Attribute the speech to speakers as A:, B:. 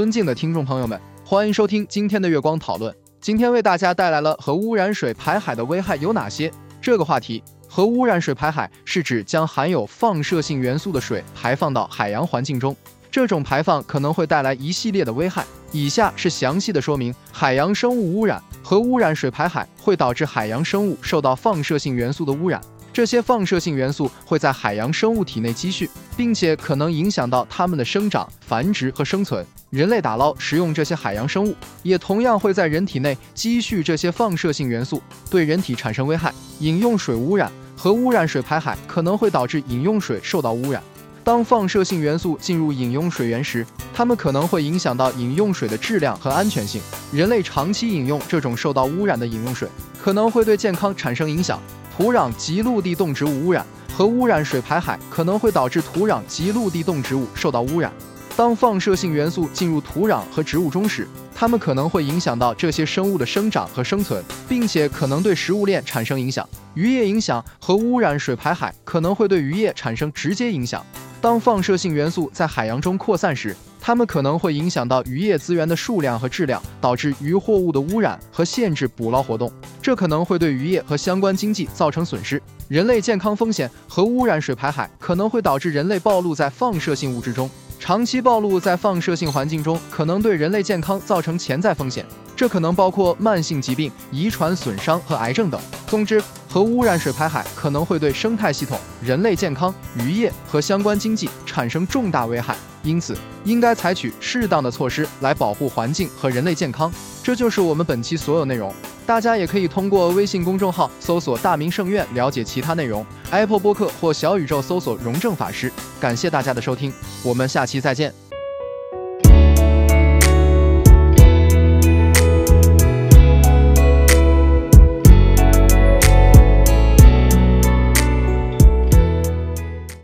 A: 尊敬的听众朋友们，欢迎收听今天的月光讨论。今天为大家带来了核污染水排海的危害有哪些这个话题。核污染水排海是指将含有放射性元素的水排放到海洋环境中，这种排放可能会带来一系列的危害。以下是详细的说明：海洋生物污染，核污染水排海会导致海洋生物受到放射性元素的污染。这些放射性元素会在海洋生物体内积蓄，并且可能影响到它们的生长、繁殖和生存。人类打捞、食用这些海洋生物，也同样会在人体内积蓄这些放射性元素，对人体产生危害。饮用水污染，和污染水排海可能会导致饮用水受到污染。当放射性元素进入饮用水源时，它们可能会影响到饮用水的质量和安全性。人类长期饮用这种受到污染的饮用水，可能会对健康产生影响。土壤及陆地动植物污染，和污染水排海可能会导致土壤及陆地动植物受到污染。当放射性元素进入土壤和植物中时，它们可能会影响到这些生物的生长和生存，并且可能对食物链产生影响。渔业影响，和污染水排海可能会对渔业产生直接影响。当放射性元素在海洋中扩散时，它们可能会影响到渔业资源的数量和质量，导致渔获物的污染和限制捕捞活动。这可能会对渔业和相关经济造成损失。人类健康风险，核污染水排海可能会导致人类暴露在放射性物质中。长期暴露在放射性环境中，可能对人类健康造成潜在风险，这可能包括慢性疾病、遗传损伤和癌症等。总之，核污染水排海可能会对生态系统、人类健康、渔业和相关经济产生重大危害，因此应该采取适当的措施来保护环境和人类健康。这就是我们本期所有内容。大家也可以通过微信公众号搜索“大明圣院”了解其他内容，Apple 播客或小宇宙搜索“荣正法师”。感谢大家的收听，我们下期再见。